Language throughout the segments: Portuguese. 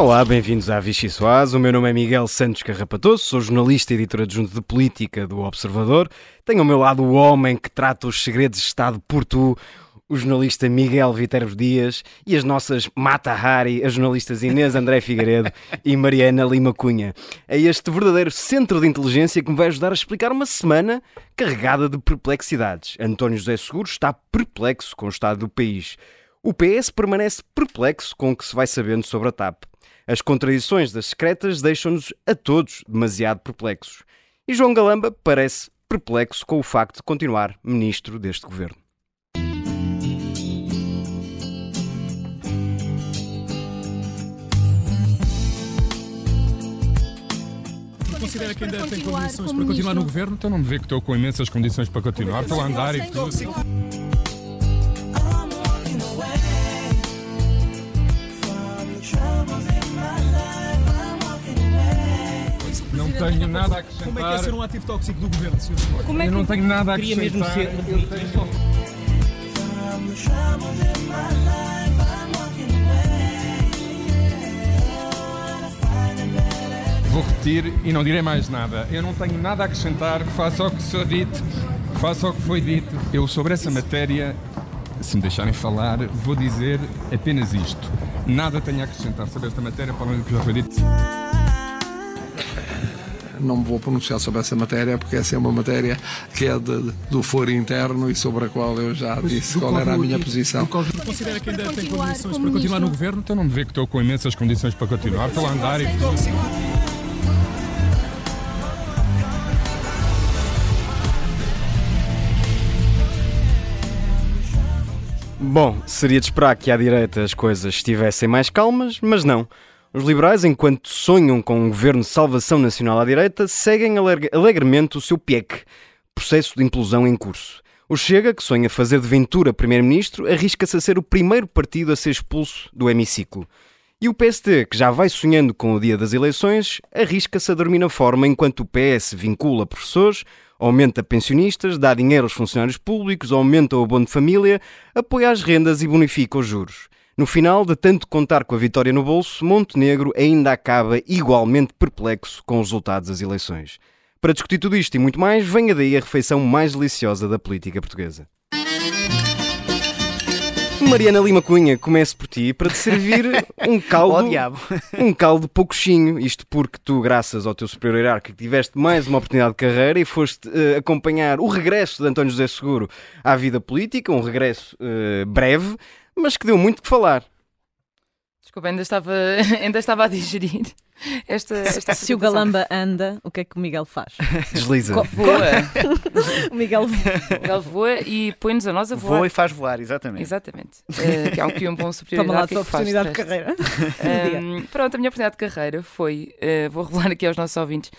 Olá, bem-vindos à Vichy Soaz. O meu nome é Miguel Santos Carrapatoso, sou jornalista e editor adjunto de política do Observador. Tenho ao meu lado o homem que trata os segredos de Estado por tu, o jornalista Miguel Viterbo Dias e as nossas Mata Hari, as jornalistas Inês André Figueiredo e Mariana Lima Cunha. É este verdadeiro centro de inteligência que me vai ajudar a explicar uma semana carregada de perplexidades. António José Seguro está perplexo com o estado do país. O PS permanece perplexo com o que se vai sabendo sobre a TAP. As contradições das secretas deixam-nos a todos demasiado perplexos. E João Galamba parece perplexo com o facto de continuar ministro deste governo. Considera que ainda tem condições para continuar no governo? Então não me vê que estou com imensas condições para continuar. Estou a andar e tudo. Não tenho nada a acrescentar. Como é que é ser um ativo tóxico do governo, senhor? Como é Eu que não tenho nada a queria mesmo acrescentar. ser? Eu tenho- Vou repetir e não direi mais nada. Eu não tenho nada a acrescentar face ao que sou dito, face ao que foi dito. Eu sobre essa matéria, se me deixarem falar, vou dizer apenas isto. Nada tenho a acrescentar sobre esta matéria para além do que já foi dito. Não me vou pronunciar sobre essa matéria porque essa é uma matéria que é de- do foro interno e sobre a qual eu já disse qual era a minha posição. Considera que ainda tem condições para continuar no governo? Então não me vê que estou com imensas condições para continuar. Estou a andar e. Bom, seria de esperar que à direita as coisas estivessem mais calmas, mas não. Os liberais, enquanto sonham com um governo de salvação nacional à direita, seguem alegre- alegremente o seu PIEC, processo de implosão em curso. O Chega, que sonha fazer de Ventura primeiro-ministro, arrisca-se a ser o primeiro partido a ser expulso do hemiciclo. E o PST, que já vai sonhando com o dia das eleições, arrisca-se a dormir na forma enquanto o PS vincula professores, aumenta pensionistas, dá dinheiro aos funcionários públicos, aumenta o abono de família, apoia as rendas e bonifica os juros. No final, de tanto contar com a vitória no bolso, Montenegro ainda acaba igualmente perplexo com os resultados das eleições. Para discutir tudo isto e muito mais, venha daí a refeição mais deliciosa da política portuguesa. Mariana Lima Cunha, comece por ti para te servir um caldo, diabo. um caldo poucochinho. Isto porque tu, graças ao teu superior hierárquico, tiveste mais uma oportunidade de carreira e foste eh, acompanhar o regresso de António José Seguro à vida política, um regresso eh, breve, mas que deu muito que falar. Desculpa, ainda estava, ainda estava a digerir esta, esta Se o. Galamba anda, o que é que o Miguel faz? Desliza. Co- voa. O Miguel Ele voa e põe-nos a nós a voar. Voa e faz voar, exatamente. Exatamente. Eh, que é um que um bom superior toma lá a tua hierárquico faz, oportunidade de carreira. Ahm, pronto, a minha oportunidade de carreira foi, eh, vou revelar aqui aos nossos ouvintes,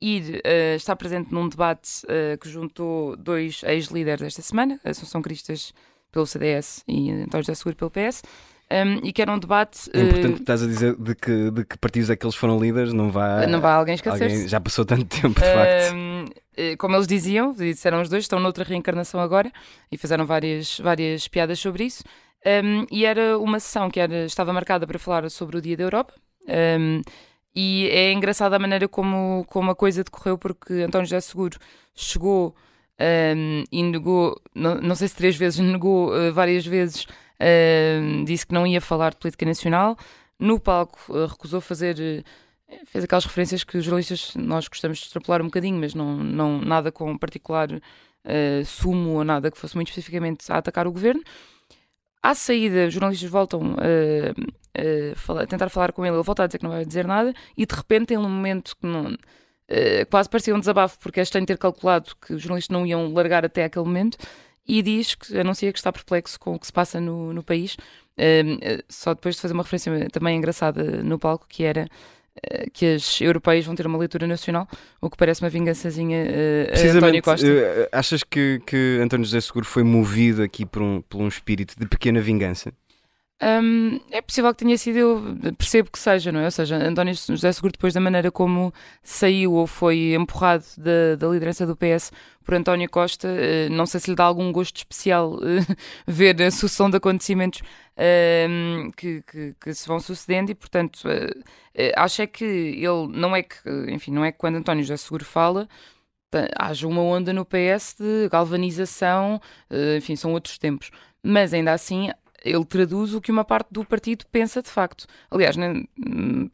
ir eh, estar presente num debate que juntou dois ex-líderes esta semana, Assunção Cristas pelo CDS e António José Seguro pelo PS, ahm, e que era um debate. É importante que estás a dizer de que, de que partidos é que eles foram líderes, não vá. não vai alguém esquecer-se. alguém- Já passou tanto tempo, de facto. Eh, como eles diziam, disseram os dois, estão noutra reencarnação agora e fizeram várias, várias piadas sobre isso. Ahm, e era uma sessão que era, estava marcada para falar sobre o Dia da Europa. Ahm, e é engraçada a maneira como, como a coisa decorreu, porque António José Seguro chegou ahm, e negou, não, não sei se três vezes, negou eh, várias vezes, ahm, disse que não ia falar de política nacional. No palco eh, recusou fazer eh, fez aquelas referências que os jornalistas nós gostamos de extrapolar um bocadinho, mas não, não nada com particular sumo ou nada que fosse muito especificamente a atacar o governo. À saída, os jornalistas voltam a a tentar falar com ele, ele volta a dizer que não vai dizer nada, e de repente, tem um momento que não, quase parecia um desabafo, porque é estranho ter calculado que os jornalistas não iam largar até aquele momento, e diz que anuncia que está perplexo com o que se passa no, no país. Eh, eh, só depois de fazer uma referência também engraçada no palco, que era eh, que as europeias vão ter uma leitura nacional, o que parece uma vingançazinha eh, a António Costa. eh, achas que, que António José Seguro foi movido aqui por um, por um espírito de pequena vingança? Um, é possível que tenha sido, eu percebo que seja, não é? Ou seja, António José Seguro, depois da maneira como saiu ou foi empurrado da, da liderança do PS por António Costa, uh, não sei se lhe dá algum gosto especial uh, ver a sucessão de acontecimentos uh, que, que, que, se vão sucedendo e, portanto, eh, acho é que ele, não é que, enfim, não é que quando António José Seguro fala haja uma onda no PS de galvanização, enfim, são outros tempos. Mas ainda assim, ele traduz o que uma parte do partido pensa de facto. Aliás, nem,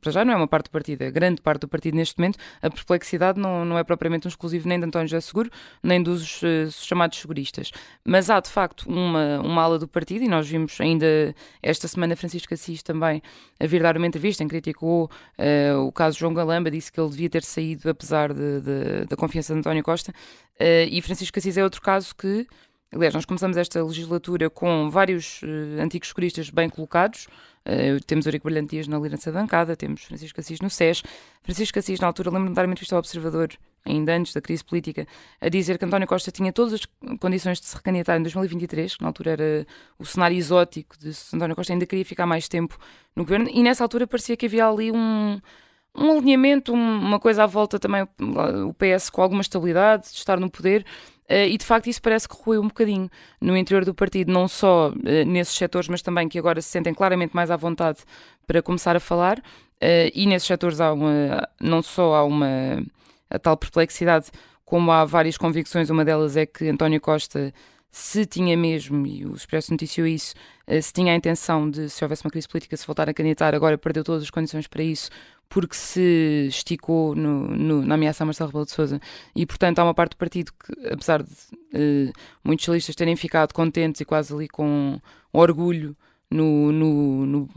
para já não é uma parte do partido, é grande parte do partido neste momento. A perplexidade não, não é propriamente um exclusivo nem de António José Seguro, nem dos uh, chamados seguristas. Mas há de facto uma, uma ala do partido, e nós vimos ainda esta semana Francisco Assis também a vir dar uma entrevista em que criticou uh, o caso João Galamba, disse que ele devia ter saído apesar de, de, da confiança de António Costa. Uh, e Francisco Assis é outro caso que Aliás, nós começamos esta legislatura com vários uh, antigos juristas bem colocados. Uh, temos Eurico Brilhantias na liderança da bancada, temos Francisco Assis no SES. Francisco Assis, na altura, lembro-me de dar uma entrevista ao Observador, ainda antes da crise política, a dizer que António Costa tinha todas as condições de se recandidatar em 2023, que na altura era o cenário exótico de se António Costa ainda queria ficar mais tempo no governo, e nessa altura parecia que havia ali um um alinhamento, uma coisa à volta também, o PS com alguma estabilidade, de estar no poder, e de facto isso parece que ruiu um bocadinho no interior do partido, não só uh, nesses setores, mas também que agora se sentem claramente mais à vontade para começar a falar. Uh, e nesses setores há uma, não só há uma tal perplexidade, como há várias convicções. Uma delas é que António Costa, se tinha mesmo, e o Expresso noticiou isso, se tinha a intenção de, se houvesse uma crise política, se voltar a candidatar, agora perdeu todas as condições para isso, porque se esticou no, no, na ameaça a Marcelo Rebelo de Sousa e, portanto, há uma parte do partido que, apesar de uh, muitos listas terem ficado contentes e quase ali com orgulho no, no, no,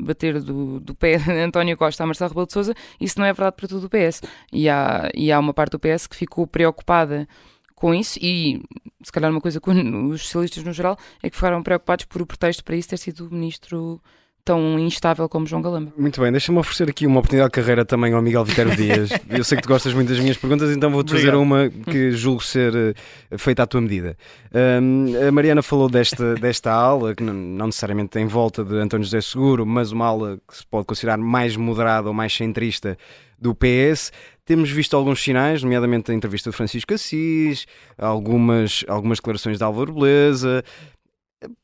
bater do, do pé de António Costa a Marcelo Rebelo de Sousa, isso não é verdade para todo o PS. E há, e há uma parte do PS que ficou preocupada com isso e, se calhar, uma coisa com os socialistas no geral é que ficaram preocupados por o pretexto para isso ter sido o ministro tão instável como João Galamba. Muito bem, deixa-me oferecer aqui uma oportunidade de carreira também ao Miguel Vitero Dias. Eu sei que tu gostas muito das minhas perguntas, então vou-te fazer uma que julgo ser uh, feita à tua medida. Um, a Mariana falou desta, desta aula, que não, não, necessariamente tem volta de António José Seguro, mas uma aula que se pode considerar mais moderada ou mais centrista do PS. Temos visto alguns sinais, nomeadamente a entrevista de Francisco Assis, algumas, algumas declarações de Álvaro Beleza.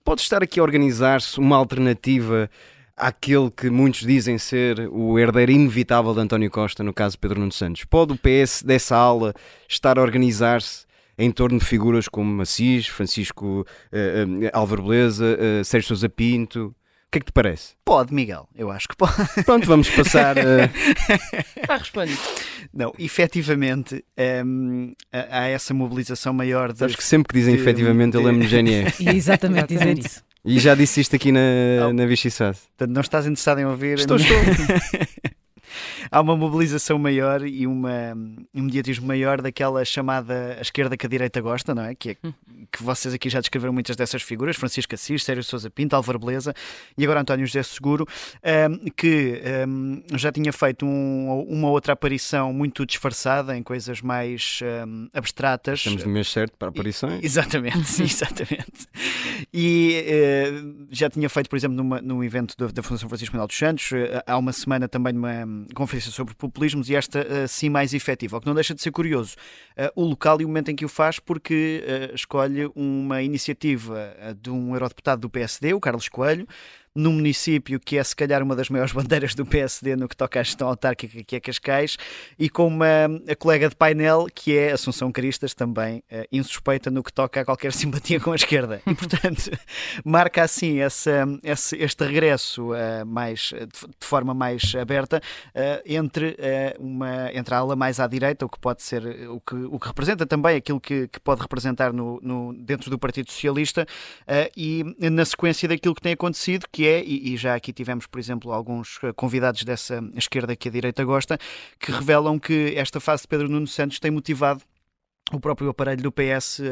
Pode estar aqui a organizar-se uma alternativa àquele que muitos dizem ser o herdeiro inevitável de António Costa, no caso de Pedro Nuno Santos? Pode o PS dessa aula estar a organizar-se em torno de figuras como Assis, Francisco uh, uh, Álvaro Beleza, uh, Sérgio Sousa Pinto? O que é que te parece? Pode, Miguel, eu acho que pode. Pronto, vamos passar. Está respondido. Não, efetivamente um, há essa mobilização maior. De, Sabes que sempre que dizem de, efetivamente de... eu lembro de GNR. E exatamente dizer isso. E já disse isto aqui na, na Vichy Portanto, não estás interessado em ouvir? Estou, estou. há uma mobilização maior e uma, um mediatismo maior daquela chamada a esquerda que a direita gosta, não é? Que, é, hum. que vocês aqui já descreveram muitas dessas figuras, Francisco Assis, Sérgio Sousa Pinto, Álvaro Beleza e agora António José Seguro, um, que um, já tinha feito um, uma outra aparição muito disfarçada em coisas mais um, abstratas. Estamos no mês certo para aparições. Exatamente, exatamente. E uh, já tinha feito, por exemplo, numa, num evento da, da Fundação Francisco Manuel dos Santos, uh, há uma semana também numa conferência sobre populismos e esta uh, sim mais efetiva. O que não deixa de ser curioso uh, o local e o momento em que o faz, porque uh, escolhe uma iniciativa de um eurodeputado do PSD, o Carlos Coelho, num município que é se calhar uma das maiores bandeiras do PSD no que toca à gestão autárquica, que é Cascais, e com uma a colega de painel que é Assunção Cristas, também uh, insuspeita no que toca a qualquer simpatia com a esquerda. E, portanto, marca assim essa, esse, este regresso uh, mais, de, de, forma mais aberta uh, entre, uma, entre a ala mais à direita, o que pode ser, o que, o que representa também aquilo que, que pode representar no, no, dentro do Partido Socialista, e na sequência daquilo que tem acontecido, que é, e, e, já aqui tivemos, por exemplo, alguns eh, convidados dessa esquerda que a direita gosta, que revelam que esta fase de Pedro Nuno Santos tem motivado o próprio aparelho do PS a,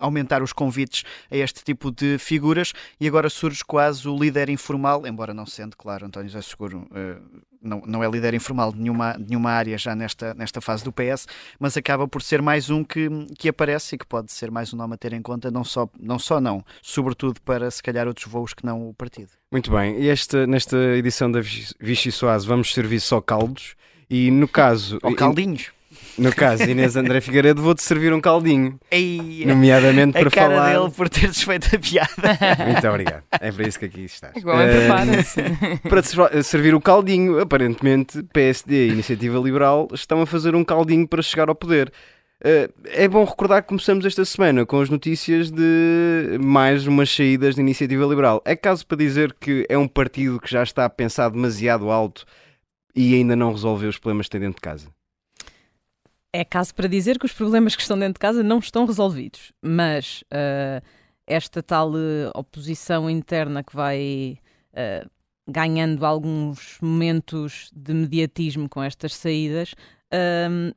a, aumentar os convites a este tipo de figuras e agora surge quase o líder informal, embora não sendo, claro, António José Seguro uh, não, não é líder informal de nenhuma, de nenhuma área já nesta, nesta fase do PS, mas acaba por ser mais um que, que aparece e que pode ser mais um nome a ter em conta, não só não, só não sobretudo para se calhar outros voos que não o partido. Muito bem, e esta, nesta edição da Vichy Soase vamos servir só caldos e no caso... Ou caldinhos. No caso, Inês André Figueiredo, vou-te servir um caldinho. Ei, nomeadamente para a cara falar. dele por ter desfeito a piada. Muito obrigado. É para isso que aqui estás. Igual, prepara-se. para te servir o caldinho, aparentemente, PSD e Iniciativa Liberal estão a fazer um caldinho para chegar ao poder. Uh, é bom recordar que começamos esta semana com as notícias de mais umas saídas de Iniciativa Liberal. É caso para dizer que é um partido que já está a pensar demasiado alto e ainda não resolveu os problemas que tem dentro de casa? É caso para dizer que os problemas que estão dentro de casa não estão resolvidos, mas uh, esta tal uh, oposição interna que vai uh, ganhando alguns momentos de mediatismo com estas saídas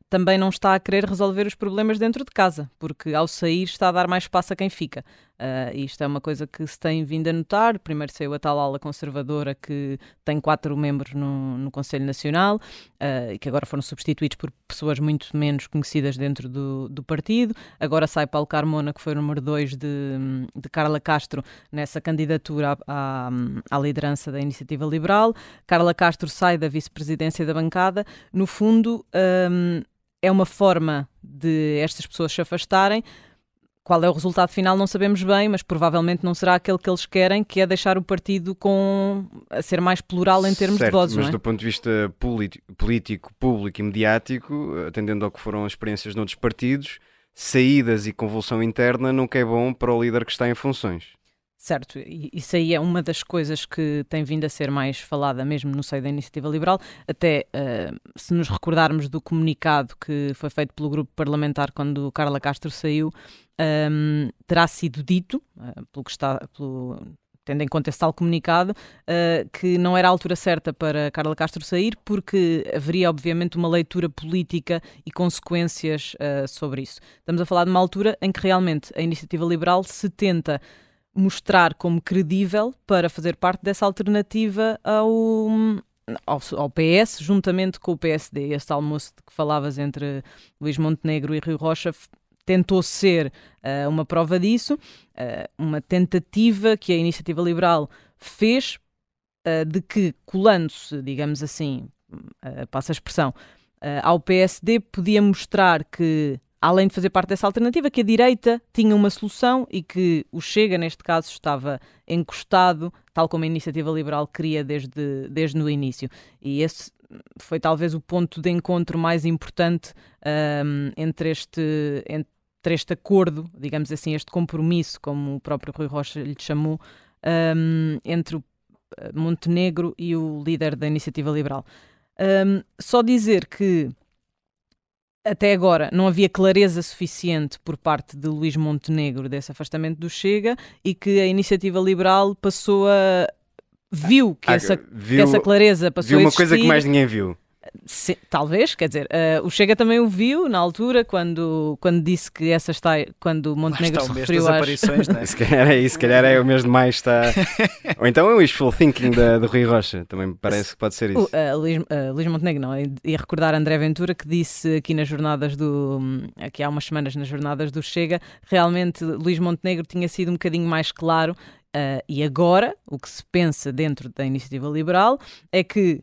também não está a querer resolver os problemas dentro de casa, porque ao sair está a dar mais espaço a quem fica. Uh, isto é uma coisa que se tem vindo a notar. Primeiro saiu a tal ala conservadora que tem quatro membros no, no Conselho Nacional uh, e que agora foram substituídos por pessoas muito menos conhecidas dentro do, do partido. Agora sai Paulo Carmona, que foi o número dois de, de Carla Castro nessa candidatura à, à, à liderança da Iniciativa Liberal. Carla Castro sai da vice-presidência da bancada. No fundo, um, é uma forma de estas pessoas se afastarem qual é o resultado final não sabemos bem, mas provavelmente não será aquele que eles querem, que é deixar o partido com a ser mais plural em termos certo, de vozes. Mas é? do ponto de vista político, público e mediático, atendendo ao que foram as experiências noutros partidos, saídas e convulsão interna nunca é bom para o líder que está em funções. Certo, isso aí é uma das coisas que tem vindo a ser mais falada mesmo no seio da Iniciativa Liberal. Até uh, se nos recordarmos do comunicado que foi feito pelo grupo parlamentar quando Carla Castro saiu, um, terá sido dito, uh, pelo que está, pelo, tendo em conta esse tal comunicado, uh, que não era a altura certa para Carla Castro sair, porque haveria, obviamente, uma leitura política e consequências uh, sobre isso. Estamos a falar de uma altura em que realmente a iniciativa liberal se tenta mostrar como credível para fazer parte dessa alternativa ao, ao, ao, PS, juntamente com o PSD. Este almoço de que falavas entre Luís Montenegro e Rio Rocha tentou ser uh, uma prova disso, uh, uma tentativa que a Iniciativa Liberal fez uh, de que, colando-se, digamos assim, passa a expressão, ao PSD, podia mostrar que além de fazer parte dessa alternativa, que a direita tinha uma solução e que o Chega, neste caso, estava encostado, tal como a iniciativa liberal queria desde, desde no início. E esse foi talvez o ponto de encontro mais importante um, entre, este, entre este acordo, digamos assim, este compromisso, como o próprio Rui Rocha lhe chamou, um, entre o eh, Montenegro e o líder da iniciativa liberal. Um, só dizer que até agora não havia clareza suficiente por parte de Luís Montenegro desse afastamento do Chega e que a iniciativa liberal passou a. viu que, ah, essa, viu, que essa clareza passou viu a uma coisa que mais ninguém viu. Sim, talvez, quer dizer, uh, o Chega também o viu na altura quando, quando disse que essa está quando Montenegro se referiu às aparições, né? se calhar é isso, se calhar é o mês de mais está. Ou então é o wishful thinking da, do Rui Rocha, também me parece que pode ser isso. Uh, Luís, uh, Luís Montenegro não, ia recordar André Ventura que disse aqui nas jornadas do aqui há umas semanas nas jornadas do Chega, realmente Luís Montenegro tinha sido um bocadinho mais claro uh, e agora o que se pensa dentro da iniciativa liberal é que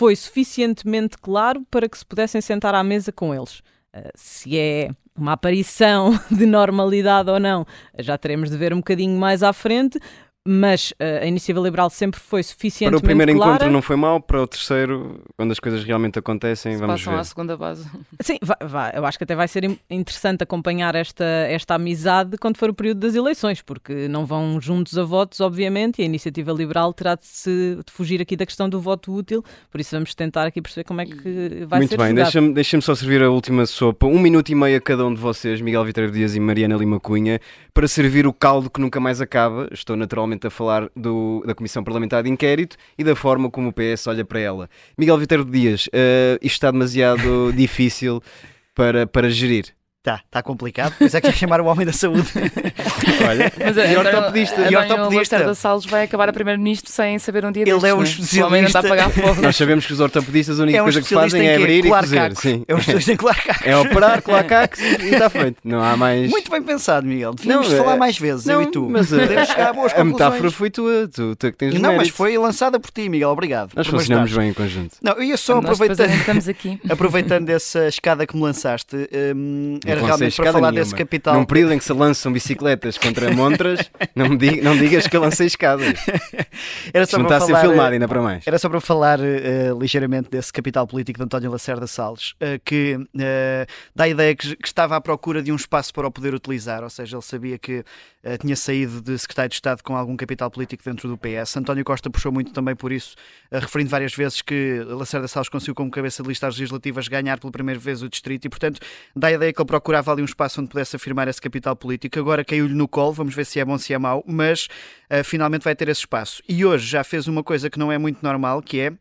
foi suficientemente claro para que se pudessem sentar à mesa com eles. Uh, se é uma aparição de normalidade ou não, já teremos de ver um bocadinho mais à frente, mas uh, a iniciativa liberal sempre foi suficientemente Para o primeiro clara. encontro não foi mal, para o terceiro, quando as coisas realmente acontecem, Se vamos passam ver. à segunda base. Sim, vai, vai, eu acho que até vai ser interessante acompanhar esta, esta amizade quando for o período das eleições, porque não vão juntos a votos, obviamente, e a iniciativa liberal terá de, se, de fugir aqui da questão do voto útil, por isso vamos tentar aqui perceber como é que vai Muito ser bem, jogado. deixa-me deixa só servir a última sopa, um minuto e meio a cada um de vocês, Miguel Viteiro Dias e Mariana Lima Cunha, para servir o caldo que nunca mais acaba. Estou naturalmente a falar do, da Comissão Parlamentar de Inquérito e da forma como o PS olha para ela. Miguel Viterbo Dias, uh, isto está demasiado difícil para, para gerir. Está tá complicado, pois é que é chamar o homem da saúde. Olha, Mas e António- ortopedista. E António ortopedista. Lacerda Salles vai acabar a primeiro-ministro sem saber um dia Ele destes, é um não O homem não está a pagar fogo. Nós sabemos que os ortopedistas a única É um coisa que especialista fazem em é abrir e cozer. Sim. É um especialista em colar cacos. É operar, colar cacos e está feito. Não há mais. Muito bem pensado, Miguel. Devíamos Não, falar é- mais vezes, Não, eu e tu. mas a, Podemos chegar a boas a metáfora conclusões. foi tua. Tu, tu é que tens Não, mas foi lançada por ti, Miguel. Obrigado. Nós funcionamos bem em conjunto. Não, eu ia só aproveitando, estamos aqui. aproveitando essa escada que me lançaste, hum, era realmente para falar nenhuma. desse capital. Num período em que se lançam bicicletas contra montras, não, me diga- não digas que eu lancei escadas. Era Isto só não para está a ser falar, filmado eh, ainda para mais. Era só para falar eh, ligeiramente desse capital político de António Lacerda Salles, eh, que eh, dá a ideia que, que estava à procura de um espaço para o poder utilizar, ou seja, ele sabia que tinha saído de secretário de Estado com algum capital político dentro do PS. António Costa puxou muito também por isso, eh, referindo várias vezes que Lacerda Salles conseguiu, como cabeça de listas legislativas, ganhar pela primeira vez o distrito e, portanto, dá a ideia que ele procurava ali um espaço onde pudesse afirmar esse capital político. Agora caiu-lhe no colo, vamos ver se é bom, se é mau, mas eh, finalmente vai ter esse espaço. E hoje já fez uma coisa que não é muito normal, que é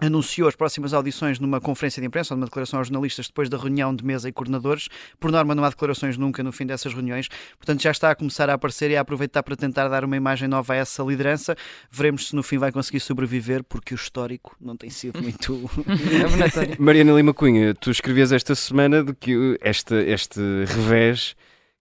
anunciou as próximas audições numa conferência de imprensa, ou numa declaração aos jornalistas depois da reunião de mesa e coordenadores. Por norma não há declarações nunca no fim dessas reuniões, portanto já está a começar a aparecer e a aproveitar para tentar dar uma imagem nova a essa liderança. Veremos se no fim vai conseguir sobreviver, porque o histórico não tem sido muito... É. Mariana Lima Cunha, tu escrevias esta semana de que este, este revés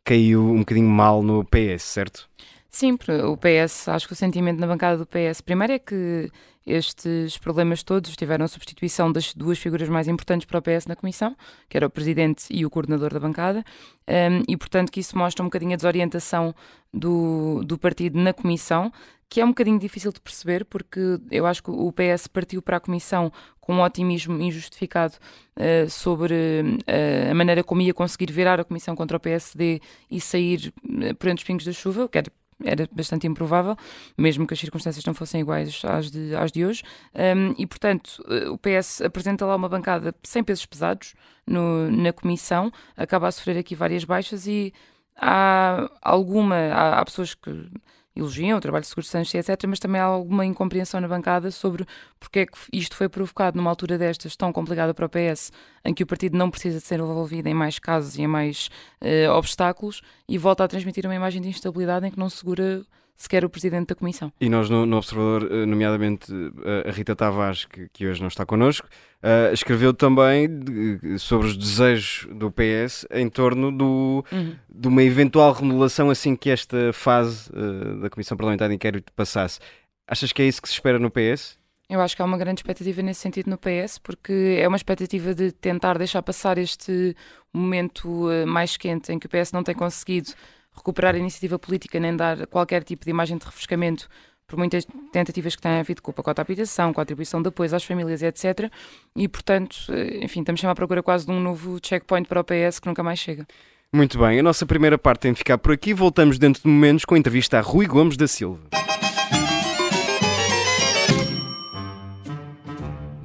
caiu um bocadinho mal no PS, certo? Sim, o PS, acho que o sentimento na bancada do PS, primeiro é que estes problemas todos tiveram a substituição das duas figuras mais importantes para o PS na Comissão, que era o Presidente e o Coordenador da bancada, um, e portanto que isso mostra um bocadinho a desorientação do, do partido na Comissão, que é um bocadinho difícil de perceber, porque eu acho que o PS partiu para a Comissão com um otimismo injustificado uh, sobre uh, a maneira como ia conseguir virar a Comissão contra o PSD e sair uh, por entre os pingos da chuva, o que era era bastante improvável, mesmo que as circunstâncias não fossem iguais às de, às de hoje. Um, e, portanto, uh, o PS apresenta lá uma bancada sem pesos pesados no, na comissão, acaba a sofrer aqui várias baixas e há alguma. Há, há pessoas que elogiam o trabalho de Seguro Sanches, etc., mas também há alguma incompreensão na bancada sobre porque é que isto foi provocado numa altura destas tão complicada para o PS, em que o partido não precisa de ser envolvido em mais casos e em mais uh, obstáculos, e volta a transmitir uma imagem de instabilidade em que não segura sequer o presidente da comissão. E nós no, no Observador, eh, nomeadamente eh, a Rita Tavares, que, que hoje não está connosco, uh, escreveu também de, sobre os desejos do PS em torno do, Uhum. de uma eventual remodelação assim que esta fase uh, da Comissão Parlamentar de Inquérito passasse. Achas que é isso que se espera no PS? Eu acho que há uma grande expectativa nesse sentido no PS, porque é uma expectativa de tentar deixar passar este momento mais quente em que o PS não tem conseguido recuperar a iniciativa política nem dar qualquer tipo de imagem de refrescamento por muitas tentativas que têm havido com pacote de habitação, com a atribuição de apoios às famílias, etc. E, portanto, enfim, estamos à procura quase de um novo checkpoint para o PS que nunca mais chega. Muito bem, a nossa primeira parte tem de ficar por aqui. Voltamos dentro de momentos com a entrevista a Rui Gomes da Silva.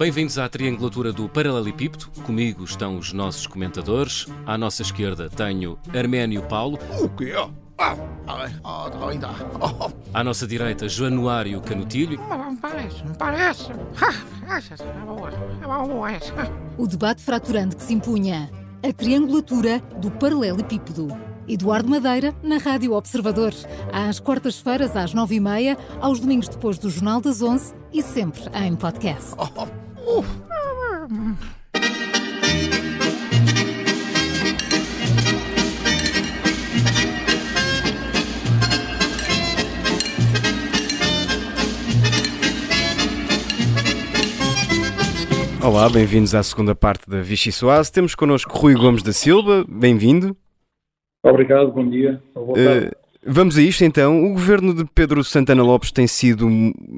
Bem-vindos à triangulatura do Paralelepípedo. Comigo estão os nossos comentadores. À nossa esquerda tenho Arménio Paulo. O quê? Ah, ah, ainda. Oh, À nossa direita, Januário Canutilho. parece, parece. É boa, é essa. O debate fraturante que se impunha. A triangulatura do paralelepípedo. Eduardo Madeira, na Rádio Observador. Às quartas-feiras, às nove e meia, aos domingos depois do Jornal das Onze e sempre em podcast. Olá, bem-vindos à segunda parte da Vichy Soase. Temos connosco Rui Gomes da Silva, bem-vindo. Obrigado, bom dia. Boa tarde. Uh, vamos a isto então. O governo de Pedro Santana Lopes tem sido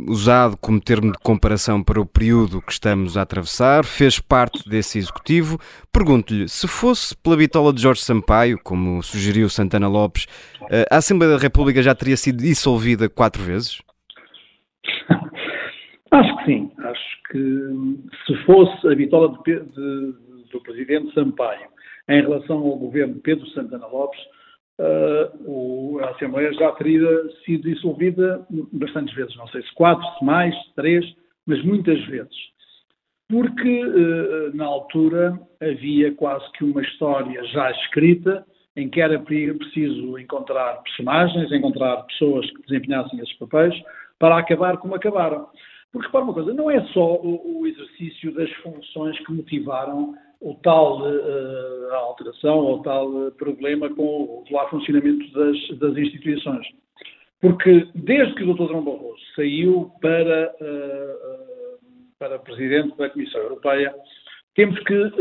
usado como termo de comparação para o período que estamos a atravessar, fez parte desse executivo. Pergunto-lhe, se fosse pela bitola de Jorge Sampaio, como sugeriu Santana Lopes, uh, a Assembleia da República já teria sido dissolvida quatro vezes? Acho que sim. Acho que se fosse a bitola de, de, do Presidente Sampaio em relação ao governo de Pedro Santana Lopes, uh, a Assembleia já teria sido dissolvida bastantes vezes. Não sei se quatro, se mais, três, mas muitas vezes. porque eh, na altura havia quase que uma história já escrita em que era preciso encontrar personagens, encontrar pessoas que desempenhassem esses papéis para acabar como acabaram. Porque, repara uma coisa, não é só o, o exercício das funções que motivaram o tal uh, alteração ou tal uh, problema com o lá funcionamento das, das, instituições. Porque desde que o Dr. João Barroso saiu para, uh, para Presidente da Comissão Europeia, temos que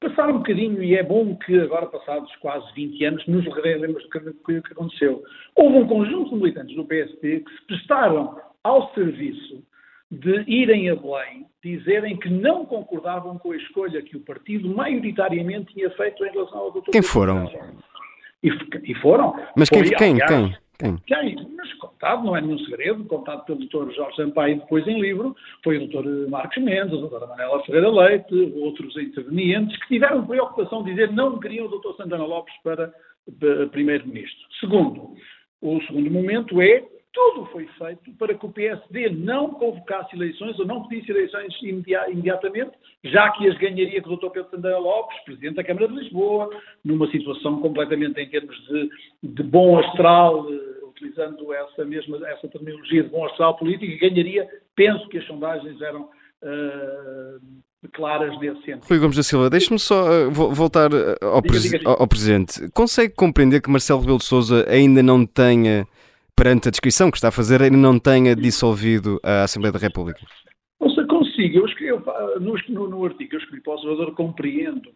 passar um bocadinho, e é bom que agora, passados quase 20 anos, nos relembremos do que, que aconteceu. Houve um conjunto de militantes do PST que se prestaram ao serviço de irem a Belém dizerem que não concordavam com a escolha que o partido maioritariamente tinha feito em relação ao doutor. Quem foram? E, e foram. Mas quem, Foi, quem, aliás, quem, quem? Quem? Mas contado, não é nenhum segredo, contado pelo doutor Jorge Sampaio depois em livro, foi o doutor Marcos Mendes, a doutora Manela Ferreira Leite, outros intervenientes, que tiveram preocupação de dizer não queriam o doutor Santana Lopes para, para primeiro-ministro. Segundo, o segundo momento é tudo foi feito para que o PSD não convocasse eleições ou não pedisse eleições imediatamente, já que as ganharia com o Dr. Pedro Sandra Lopes, Presidente da Câmara de Lisboa, numa situação completamente em termos de, de bom astral, eh, utilizando essa mesma essa terminologia de bom astral político, ganharia, penso que as sondagens eram uh, claras nesse sentido. Rui Gomes da Silva, deixe-me só uh, voltar ao, diga, diga, diga. ao, Presidente. Consegue compreender que Marcelo Rebelo de Sousa ainda não tenha perante a descrição que está a fazer, ainda não tenha dissolvido a Assembleia da República? Ouça, consigo. Eu no, no, artigo eu escrevi para o Observador, compreendo.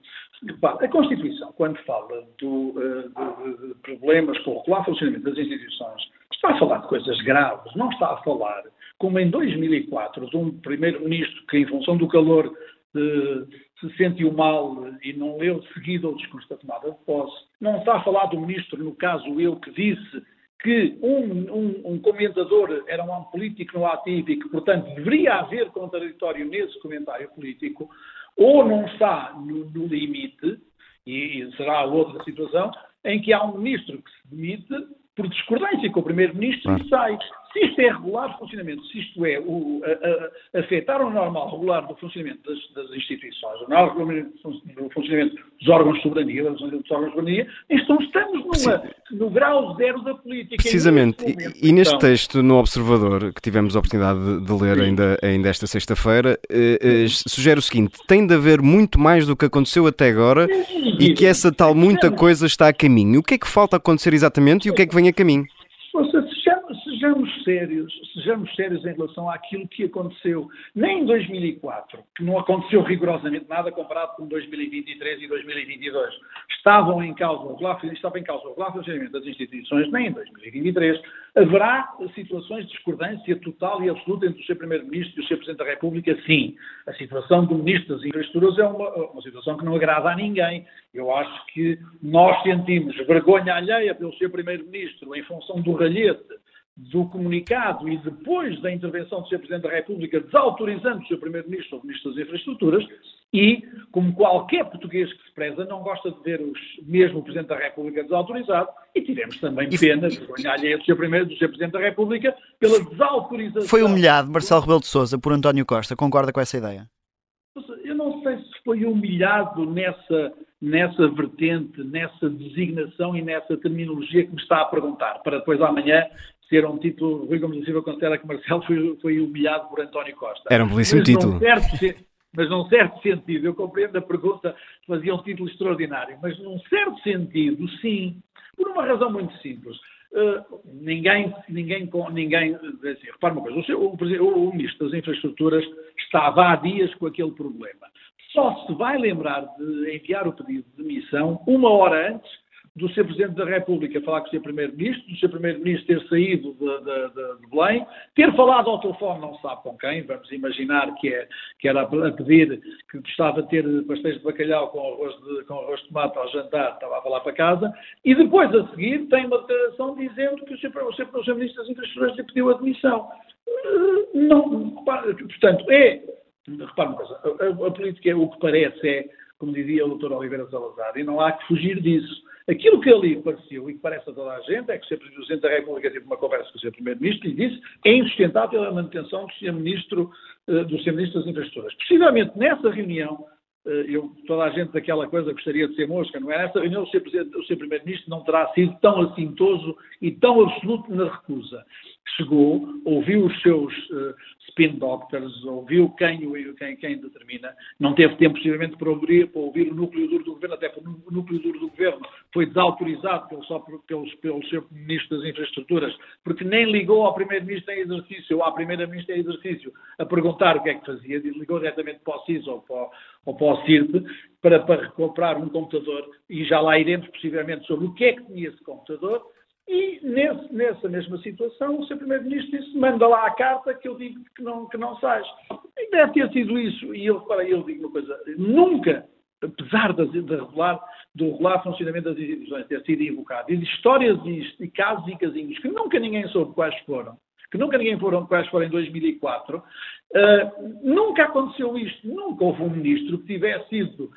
A Constituição, quando fala do, uh, de, de problemas com o regular funcionamento das instituições, está a falar de coisas graves, não está a falar, como em 2004, de um primeiro-ministro que, em função do calor, uh, se sentiu mal e não leu de seguida o discurso da tomada de posse. Não está a falar do ministro, no caso eu, que disse que um, um, um, comentador era um político no ativo e que, portanto, deveria haver contraditório nesse comentário político, ou não está no, no limite, e, e será outra situação, em que há um ministro que se demite por discordância com o Primeiro-Ministro claro. e sai. Se isto é regular de funcionamento, se isto é o, a, a, afetar o normal regular do funcionamento das, das instituições, o normal do funcionamento dos órgãos de soberania, dos órgãos de soberania, então estamos numa, no grau zero da política. Precisamente. e, e, neste então, texto, no Observador, que tivemos a oportunidade de, de ler ainda, ainda esta sexta-feira, eh, eh, sugere o seguinte: tem de haver muito mais do que aconteceu até agora e que essa tal muita coisa está a caminho. O que é que falta acontecer exatamente e o que é que vem a caminho? sejamos sérios, sejamos sérios em relação àquilo que aconteceu. Nem em 2004, que não aconteceu rigorosamente nada comparado com 2023 e 2022. Estavam em causa estava em causa o regular funcionamento das instituições, nem em 2023. Haverá situações de discordância total e absoluta entre o Sr. Primeiro-Ministro e o Sr. Presidente da República? Sim. A situação do Ministro das Infraestruturas é uma, uma situação que não agrada a ninguém. Eu acho que nós sentimos vergonha alheia pelo Sr. Primeiro-Ministro em função do ralhete do comunicado e depois da intervenção do Sr. Presidente da República desautorizando o Sr. Primeiro-Ministro ou Ministro das Infraestruturas e, como qualquer português que se preza, não gosta de ver os, mesmo o Presidente da República desautorizado e tivemos também pena de vergonha alheia do Sr. Primeiro, do Sr. Presidente da República pela desautorização. Foi humilhado Marcelo Rebelo de Sousa por António Costa, concorda com essa ideia? Eu não sei se foi humilhado nessa, nessa vertente, nessa designação e nessa terminologia que me está a perguntar, para depois amanhã ser um título, Rui Gomes da Silva considera que Marcelo foi, foi humilhado por António Costa. Era um belíssimo mas título. Certo, mas num certo sentido, eu compreendo a pergunta, fazia um título extraordinário, mas num certo sentido, sim, por uma razão muito simples. Uh, ninguém, ninguém, ninguém, assim, repara uma coisa, o, seu, o, o Ministro das Infraestruturas estava há dias com aquele problema. Só se vai lembrar de enviar o pedido de demissão uma hora antes do Sr. Presidente da República falar com o Sr. Primeiro-Ministro, do Sr. Primeiro-Ministro ter saído de, de, de, Belém, ter falado ao telefone não sabe com quem, vamos imaginar que, é, que era a pedir que gostava de ter pastéis de bacalhau com arroz de, com arroz de tomate ao jantar, estava a falar para casa, e depois a seguir tem uma declaração dizendo que o Sr. O Sr. O Sr. Ministro das Infraestruturas lhe pediu admissão. Eh, não, portanto, é, repare uma coisa, a, a política, o que parece é como dizia o Dr. Oliveira Salazar, e não há que fugir disso. Aquilo que ali pareceu e que parece a toda a gente é que o Sr. Presidente da República teve uma conversa com o Sr. Primeiro-Ministro e disse é insustentável a manutenção do Sr. Ministro, eh, do Sr. Ministro das Infraestruturas. Precisamente nessa reunião, eh, eu, toda a gente daquela coisa gostaria de ser mosca, não é? Nessa reunião o Sr. Primeiro-Ministro não terá sido tão assintoso e tão absoluto na recusa chegou, ouviu os seus uh, spin doctors, ouviu quem, quem, quem determina, não teve tempo possivelmente para ouvir, para ouvir o núcleo duro do governo, até porque o núcleo duro do governo foi desautorizado pelo, só pelo, pelo seu Ministro das Infraestruturas, porque nem ligou ao Primeiro-Ministro em exercício, ou à Primeira-Ministra em exercício, a perguntar o que é que fazia, ligou diretamente para o CIS ou para, ou para o CIRP, para, para comprar um computador, e já lá iremos possivelmente sobre o que é que tinha esse computador, e nesse, nessa mesma situação, o Sr. Primeiro-Ministro disse: manda lá a carta que eu digo que não, que não sais. E deve ter sido isso. E eu, para eu digo uma coisa: nunca, apesar de, de regular, do regular funcionamento das instituições ter sido invocado, e de histórias e, e casos e casinhos que nunca ninguém soube quais foram, que nunca ninguém foram quais foram em 2004, uh, nunca aconteceu isto. Nunca houve um ministro que tivesse sido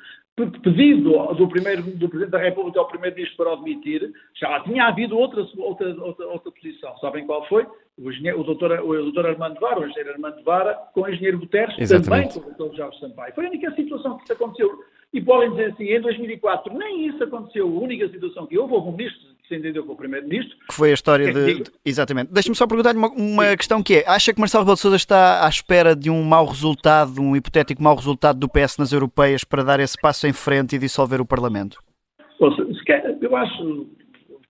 pedido do, primeiro, do Presidente da República ao Primeiro-Ministro para o demitir, já tinha havido outra, outra, outra, outra posição. Sabem qual foi? O, engenheiro, o, doutor, o doutor Armando Vara, o engenheiro Armando Vara, com o engenheiro Guterres, Exatamente. também com o doutor Jorge Sampaio. Foi a única situação que isso aconteceu. E podem dizer assim, em 2004 nem isso aconteceu. A única situação que houve, houve um ministro entendeu com o Primeiro-Ministro. Que foi a história é de, Exatamente. Deixe-me só perguntar-lhe uma, uma questão que é: acha que Marcelo Rebelo de Sousa está à espera de um mau resultado, um hipotético mau resultado do PS nas europeias para dar esse passo em frente e dissolver o Parlamento? Eu acho.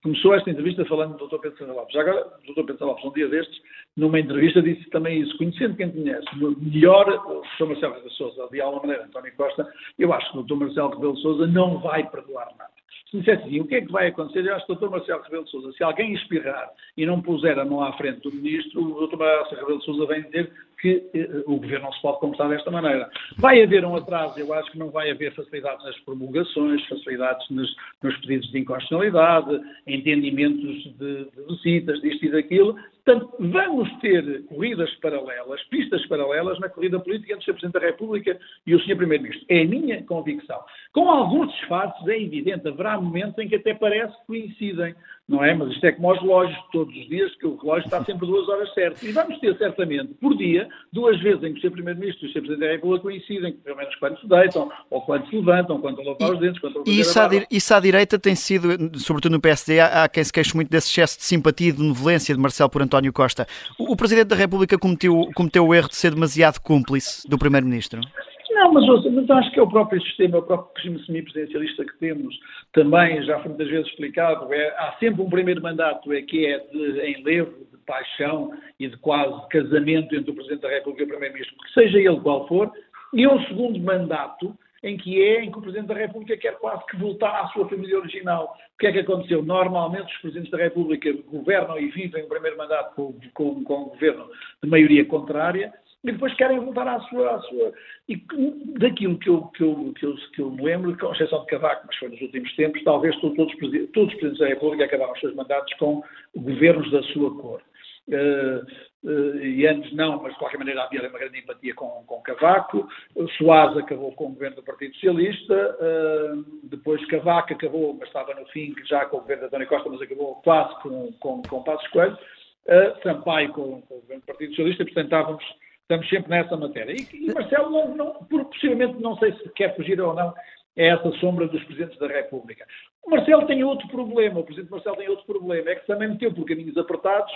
Começou esta entrevista falando do Dr. Pedro Sandra Lopes. Já agora, o Dr. Pedro Sandra Lopes, um dia destes, numa entrevista, disse também isso. Conhecendo quem conhece, melhor o Dr. Marcelo Rebelo de Sousa, de alguma maneira, António Costa, eu acho que o Dr. Marcelo Rebelo de Sousa não vai perdoar nada se dissesse assim, o que é que vai acontecer? Eu acho que o Dr. Marcelo Rebelo de Sousa, se alguém espirrar e não puser a mão à frente do Ministro, o Dr. Marcelo Rebelo de Sousa vem dizer que eh, o Governo não se pode comportar desta maneira. Vai haver um atraso, eu acho que não vai haver facilidades nas promulgações, facilidades nos, nos pedidos de inconstitucionalidade, entendimentos de, de visitas, disto e daquilo, Portanto, vamos ter corridas paralelas, pistas paralelas na corrida política entre o Sr. Presidente da República e o Sr. Primeiro-Ministro. É a minha convicção. Com alguns disfarces, é evidente, haverá momentos em que até parece que coincidem, não é? Mas isto é como aos relógios, todos os dias, que o relógio está sempre duas horas certas. E vamos ter, certamente, por dia, duas vezes em que o Sr. Primeiro-Ministro e o Sr. Presidente da República coincidem, pelo menos quando se deitam, ou quando se levantam, quando a lavar os dentes, quando a E isso, à, isso à direita tem sido, sobretudo no PSD, há, há quem se queixe muito desse excesso de simpatia e de benevolência de Marcelo por António Costa. O, o Presidente da República cometeu, cometeu o erro de ser demasiado cúmplice do Primeiro-Ministro? Não, mas, mas acho que é o próprio sistema, é o próprio regime semipresidencialista que temos, também, já foi muitas vezes explicado, é, há sempre um primeiro mandato é, que é de enlevo, de paixão e de quase casamento entre o Presidente da República e o Primeiro-Ministro, seja ele qual for, e um segundo mandato em que é em que o Presidente da República quer quase que voltar à sua família original. O que é que aconteceu? Normalmente os Presidentes da República governam e vivem o primeiro mandato com, com, com um governo de maioria contrária e depois querem voltar à sua. À sua e daquilo que eu, que, eu, que, eu, que eu me lembro, com exceção de Cavaco, mas foi nos últimos tempos, talvez todos, todos, todos os Presidentes da República acabaram os seus mandatos com governos da sua cor. Uh, uh, e antes não, mas de qualquer maneira havia uma grande empatia com, com Cavaco. Soares acabou com o governo do Partido Socialista, uh, depois Cavaco acabou, mas estava no fim já com o governo de António Costa, mas acabou quase com, com, com Passos Coelho. Sampaio com, com, o governo do Partido Socialista, portanto estávamos, estamos sempre nessa matéria. E, e Marcelo, não, não, possivelmente, não sei se quer fugir ou não, é essa sombra dos Presidentes da República. O Marcelo tem outro problema, o Presidente Marcelo tem outro problema, é que também meteu por caminhos apertados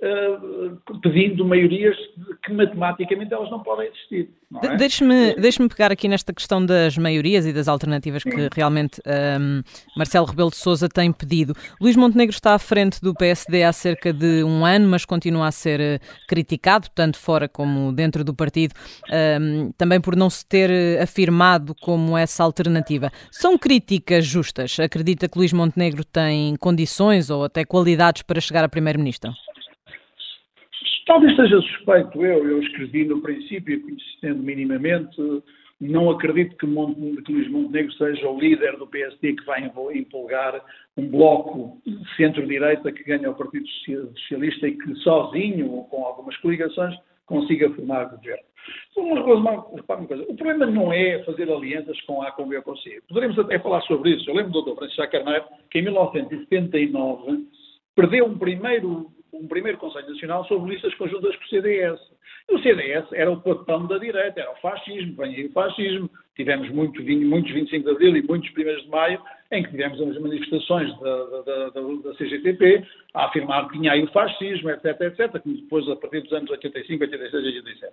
Uh, pedindo maiorias que matematicamente elas não podem existir. É? Deixe-me deixe pegar aqui nesta questão das maiorias e das alternativas Sim. que realmente um, Marcelo Rebelo de Sousa tem pedido. Luís Montenegro está à frente do PSD há cerca de um ano, mas continua a ser uh, criticado, tanto fora como dentro do partido, um, também por não se ter uh, afirmado como essa alternativa. São críticas justas? Acredita que Luís Montenegro tem condições ou até qualidades para chegar a primeiro-ministro? Talvez seja suspeito eu, eu escrevi no princípio, conhecendo minimamente, não acredito que, Monte, que Luís Montenegro seja o líder do PSD que vai empolgar um bloco centro-direita que ganha o Partido Socialista e que sozinho, ou com algumas coligações, consiga formar governo. Uma coisa, uma, coisa, o problema não é fazer alianças com A, com B ou com C. Poderíamos até falar sobre isso. Eu lembro do Dr. Francisco Carneiro que em 1979 perdeu um primeiro um primeiro Conselho Nacional sobre listas conjuntas com o CDS. E o CDS era o papão da direita, era o fascismo, vem aí o fascismo. Tivemos muito, muitos 25 de Abril e muitos 1 de Maio, em que tivemos as manifestações da, da, da, da, CGTP a afirmar que tinha aí o fascismo, etc, etc, que depois, a partir dos anos 85, 86, 87.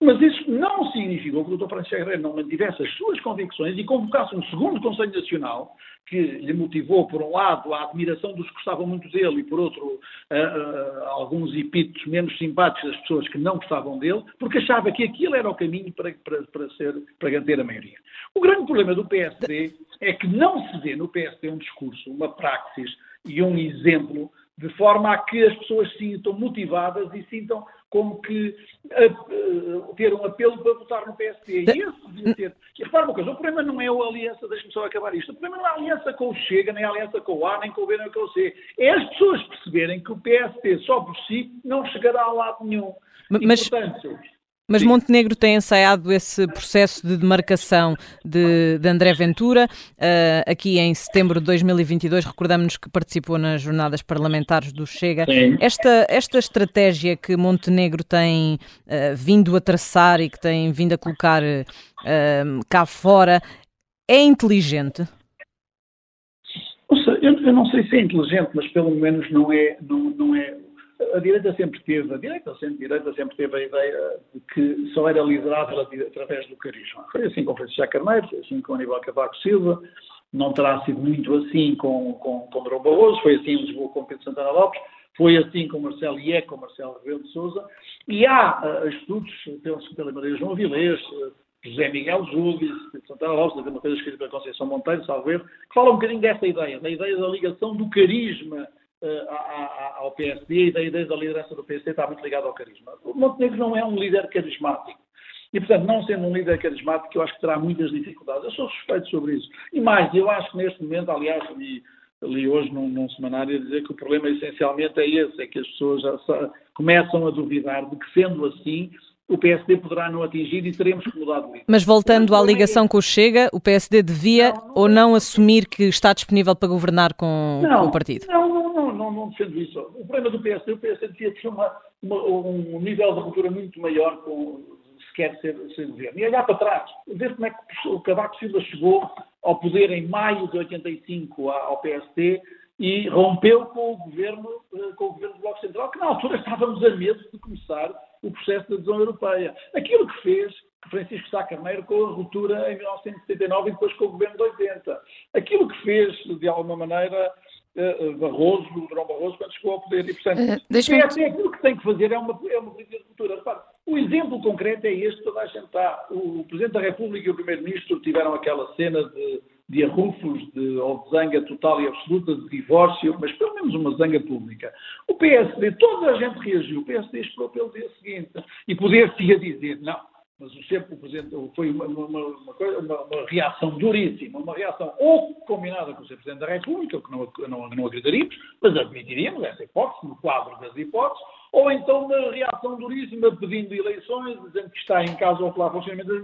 Mas isso não significou que o Dr. Francisco Guerreiro não mantivesse as suas convicções e convocasse um segundo Conselho Nacional que lhe motivou, por um lado, a admiração dos que gostavam muito dele e, por outro, uh, uh, alguns epítetos menos simpáticos das pessoas que não gostavam dele, porque achava que aquilo era o caminho para, para, para, ser, para ter a maioria. O grande problema do PSD é que não se vê no PSD um discurso, uma praxis e um exemplo de forma a que as pessoas se sintam motivadas e sintam como que uh, uh, ter um apelo para votar no PSD. E esse devia ser. E repara uma coisa, o problema não é a aliança, deixe-me só acabar isto, o problema não é a aliança com o Chega, nem a aliança com o A, nem com o B, nem com o C. É as pessoas perceberem que o PSD só por si não chegará a lado nenhum. Mas, e, portanto, mas Sim. Montenegro tem ensaiado esse processo de demarcação de, de André Ventura. Uh, aqui em setembro de 2022, recordamos-nos que participou nas jornadas parlamentares do Chega. Esta, esta estratégia que Montenegro tem uh, vindo a traçar e que tem vindo a colocar uh, cá fora é inteligente? Eu, eu, não sei se é inteligente, mas pelo menos não é, não, não é a direita sempre teve, a direita, a centro-direita sempre teve a ideia de que só era liderada através do carisma. Foi assim com Francisco Carneiro, foi assim com Aníbal Cavaco Silva, não terá sido muito assim com, com, com Drão Barroso, foi assim em Lisboa com Pedro Santana Lopes, foi assim com Marcelo e é com Marcelo Rebelo de Sousa, e há uh, estudos, penso pela Maria João Vilês, uh, José Miguel Júlio, Santana Lopes, uma coisa escrita pela Conceição Monteiro, salvo erro, que fala um bocadinho dessa ideia, da ideia da ligação do carisma ao PSD e da ideia da liderança do PSD está muito ligada ao carisma. O Montenegro não é um líder carismático. E, portanto, não sendo um líder carismático, eu acho que terá muitas dificuldades. Eu sou suspeito sobre isso. E mais, eu acho que neste momento, aliás, li, li hoje num, num semanário dizer que o problema essencialmente é esse, é que as pessoas já começam a duvidar de que, sendo assim, o PSD poderá não atingir e teremos que mudar de líder. Mas voltando à ligação com o Chega, o PSD devia não, não, ou não assumir que está disponível para governar com, não, com o partido? Não, não, não, não, não defendo isso. O problema do PSD, o PSD devia ter uma, uma, um nível de ruptura muito maior com, se quer ser, ser governo. E olhar para trás, ver como é que o Cavaco Silva chegou ao poder em maio de 85 ao PSD e rompeu com o governo, eh, com o governo do Bloco Central, que na altura estávamos a medo de começar o processo da adesão europeia. Aquilo que fez que Francisco Sá Carneiro com a ruptura em 1979 e depois com o governo de 80. Aquilo que fez, de alguma maneira, eh, eh, Barroso, o Durão Barroso, quando chegou ao poder. E, portanto, uh, é, assim, aquilo que tem que fazer é uma, é uma política de ruptura. Repare, o exemplo concreto é este, toda a gente está. O Presidente da República e o Primeiro-Ministro tiveram aquela cena de de arrufos, de, ou de zanga total e absoluta, de divórcio, mas pelo menos uma zanga pública. O PSD, toda a gente reagiu, o PSD esperou pelo dia seguinte. E poder-se dizer, não, mas o sempre Presidente foi uma, uma, uma, coisa, uma, reação duríssima, uma reação ou combinada com o Sr. Presidente da República, que não, não, não acreditaríamos, mas admitiríamos essa hipótese, no quadro das hipóteses, ou então uma reação duríssima pedindo eleições, dizendo que está em causa o funcionamento das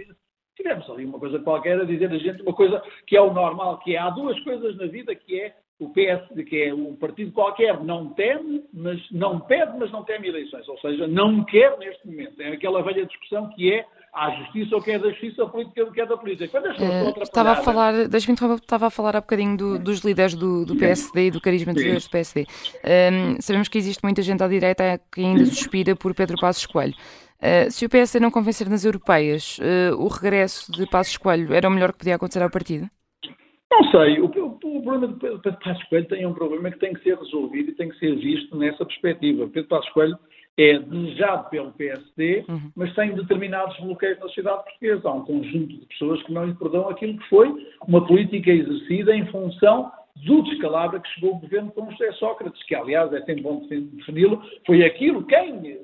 Tivemos ali uma coisa qualquer a dizer a gente uma coisa que é o normal, que é há duas coisas na vida que é o PS, que é um partido qualquer, não teme, mas não pede, mas não teme eleições. Ou seja, não quer neste momento. É aquela velha discussão que é a justiça ou que é da justiça, a política o que é da política. Quando as pessoas uh, estava a falar, deixa-me estava a falar há bocadinho do, dos líderes do, do, PSD e do carisma dos líderes do PSD. Um, sabemos que existe muita gente à direita que ainda suspira por Pedro Passos Coelho. Uh, se o PSD não convencer nas europeias, uh, o regresso de Passos Coelho era o melhor que podia acontecer ao partido? Não sei. O, o, o problema de Pedro Passos Coelho tem um problema que tem que ser resolvido e tem que ser visto nessa perspectiva. Pedro Passos Coelho é desejado pelo PSD, uhum. mas tem determinados bloqueios na sociedade portuguesa. Há um conjunto de pessoas que não lhe perdão aquilo que foi uma política exercida em função do descalabro que chegou o governo com José Sócrates, que aliás é sempre bom defini-lo, foi aquilo quem eh,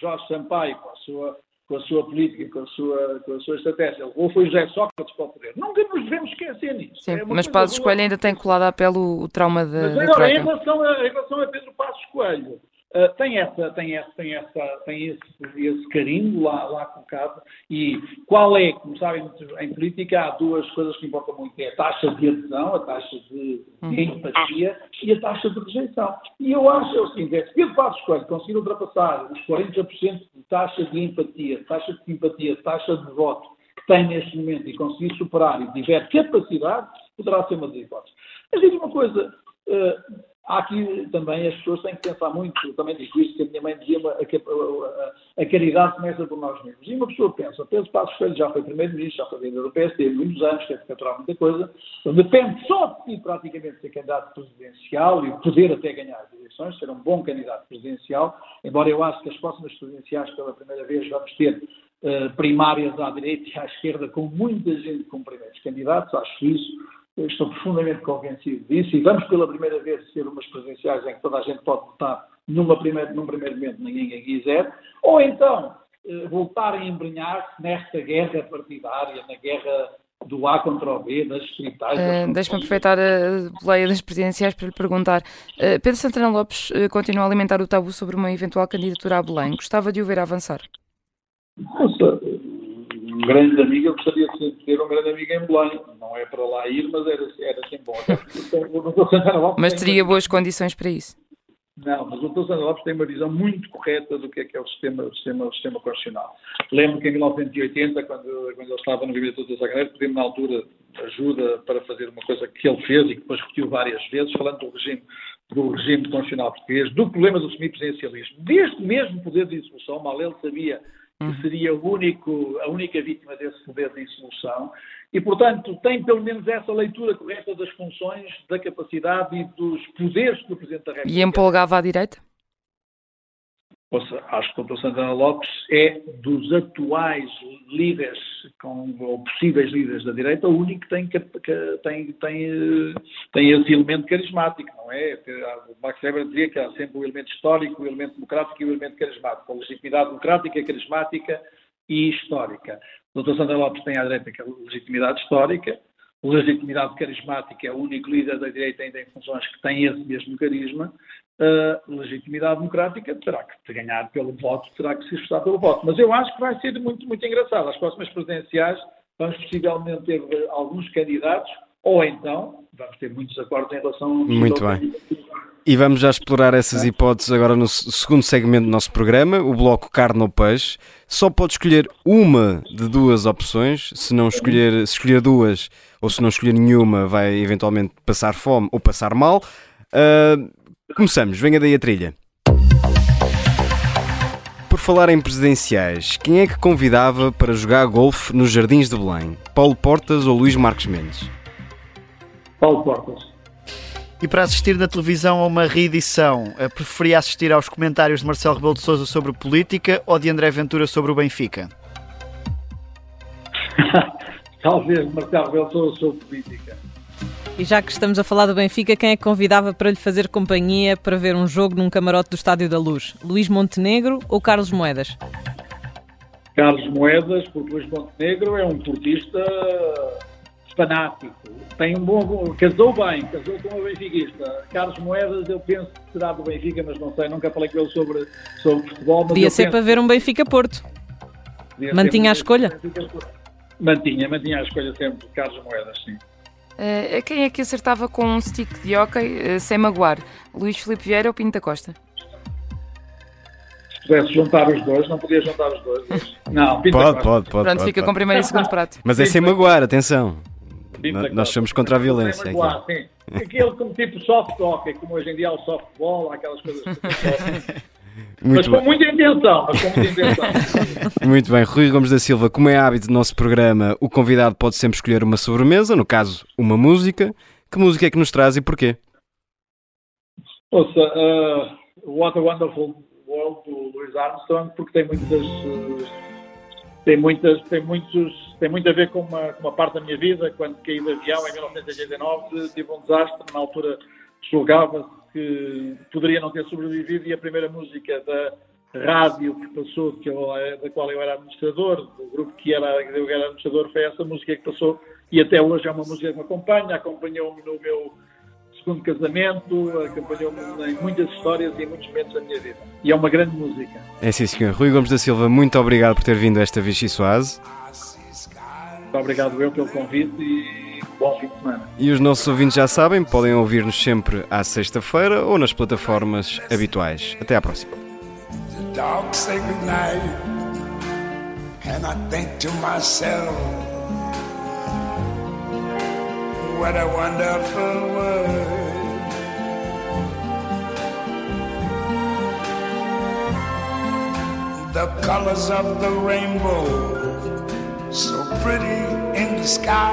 Jorge Sampaio, sua, com a sua política, com a sua, com a sua estratégia, levou foi José Sócrates para o poder. Nunca nos devemos esquecer nisso. Sim, é mas Passos Coelho ainda tem colado à pele o, o trauma da. Mas agora, em relação, a, em relação a Pedro Passos Coelho, Uh, tem essa, tem essa, tem essa, tem esse, esse carinho lá, lá colocado. E qual é, como sabem, em política há duas coisas que importam muito: é a taxa de adesão, a taxa de, de empatia e a taxa de rejeição. E eu acho é o seguinte: é, se Pedro Passos Coelho conseguir ultrapassar os 40% de taxa de empatia, taxa de simpatia, taxa de voto que tem neste momento e conseguir superar e tiver capacidade, poderá ser uma das hipóteses. Mas digo uma coisa. Uh, Há aqui também as pessoas têm que pensar muito, também digo isto, que a minha mãe dizia, a, a, caridade começa por nós mesmos. E uma pessoa pensa, Pedro Passos Coelho já foi primeiro-ministro, já foi líder do PS, teve muitos anos, teve que capturar muita coisa, depende só de si praticamente ser candidato presidencial e poder até ganhar as eleições, ser um bom candidato presidencial, embora eu acho que as próximas presidenciais pela primeira vez vamos ter uh, primárias à direita e à esquerda com muita gente como primeiros candidatos, acho isso eu estou profundamente convencido disso e vamos pela primeira vez ser umas presenciais em que toda a gente pode votar numa primeira, num primeiro momento, ninguém quiser, ou então eh, voltar a embrenhar-se nesta guerra partidária, na guerra do A contra o B, das distritais. Uh, Deixe-me aproveitar a boleia das presidenciais para lhe perguntar. Uh, Pedro Santana Lopes uh, continua a alimentar o tabu sobre uma eventual candidatura a Belém. Gostava de o ver avançar? Nossa, grande amigo, eu gostaria de ter um grande amigo em Belém. Não é para lá ir, mas era, era sempre bom. mas teria boas condições para isso? Não, mas o Dr. Sandra Lopes tem uma visão muito correta do que é que é o sistema, o sistema, o sistema constitucional. Lembro que em 1980, quando, quando ele estava no gabinete do Sagrado, pediu-me na altura ajuda para fazer uma coisa que ele fez e que depois repetiu várias vezes, falando do regime, do regime constitucional português, do problema do semipresidencialismo. Deste mesmo poder de dissolução, mal ele sabia que uhum. seria único, a única vítima desse poder de dissolução, e, portanto, tem pelo menos essa leitura correta das funções, da capacidade e dos poderes do Presidente da República. E empolgava à direita? Acho que o Dr. Santana Lopes é dos atuais líderes, com, ou possíveis líderes da direita, o único que tem, que, tem, tem, tem esse elemento carismático, não é? O Max Weber dizia que há sempre o elemento histórico, o elemento democrático e o elemento carismático. A legitimidade democrática, carismática e histórica. O Dr. Santana Lopes tem à direita a legitimidade histórica, legitimidade carismática, é o único líder da direita ainda em funções que tem esse mesmo carisma, a legitimidade democrática terá que ganhar pelo voto, terá que se esforçar pelo voto. Mas eu acho que vai ser muito, muito engraçado. As próximas presidenciais vamos possivelmente ter alguns candidatos, ou então vamos ter muitos acordos em relação a Muito bem. E vamos já explorar essas hipóteses agora no segundo segmento do nosso programa, o bloco carne ou peixe. Só pode escolher uma de duas opções. Se não escolher, se escolher duas ou se não escolher nenhuma, vai eventualmente passar fome ou passar mal. Uh, Começamos, venha daí a trilha. Por falar em presidenciais, quem é que convidava para jogar golfe nos Jardins de Belém? Paulo Portas ou Luís Marques Mendes? Paulo Portas. E para assistir na televisão a uma reedição, eh, preferia assistir aos comentários de Marcelo Rebelo de Sousa sobre política ou de André Ventura sobre o Benfica? Talvez Marcelo Rebelo de Sousa sobre política. E já que estamos a falar do Benfica, quem é que convidava para lhe fazer companhia para ver um jogo num camarote do Estádio da Luz? Luís Montenegro ou Carlos Moedas? Carlos Moedas, porque Luís Montenegro é um portista fanático. Tem um bom. Casou bem, casou com uma benfiquista. Carlos Moedas, eu penso que será do Benfica, mas não sei, nunca falei com ele sobre, sobre futebol. Podia ser penso... para ver um Benfica-Porto. Mantinha a escolha? Mantinha, mantinha a escolha sempre, Carlos Moedas, sim. Uh, quem é que acertava com um stick de hockey uh, sem magoar? Luís Filipe Vieira ou Pinto da Costa? Se pudesse juntar os dois, não podia juntar os dois. Não, Pinto pode, pode, pode. Pronto, pode, fica pode. com primeiro e segundo prato. Mas é sem magoar, atenção. Nós somos contra a violência. Sem magoar, sim. Aquele como tipo soft hockey, como hoje em dia há o softball, aquelas coisas. Muito mas com bem. muita intenção, mas com muita intenção. Muito bem, Rui Gomes da Silva, como é hábito do nosso programa, o convidado pode sempre escolher uma sobremesa, no caso, uma música. Que música é que nos traz e porquê? Ouça, uh, What a Wonderful World do Louis Armstrong, porque tem muitas. Uh, tem, muitas, tem, muitos, tem muito a ver com uma, com uma parte da minha vida. Quando caí de avião em 1989, tive um desastre. Na altura, julgava-se que poderia não ter sobrevivido e a primeira música da rádio que passou, que eu, da qual eu era administrador, do grupo que era, eu era administrador, foi essa música que passou e até hoje é uma música que me acompanha, acompanhou-me no meu segundo casamento, acompanhou-me em muitas histórias e em muitos momentos da minha vida. E é uma grande música. É sim, senhor. Rui Gomes da Silva, muito obrigado por ter vindo a esta Vichy Soase. Muito obrigado eu pelo convite e bom fim de semana. E os nossos ouvintes já sabem, podem ouvir-nos sempre à sexta-feira ou nas plataformas habituais. Até à próxima. what a wonderful world. The colors of the rainbow, so pretty in the sky,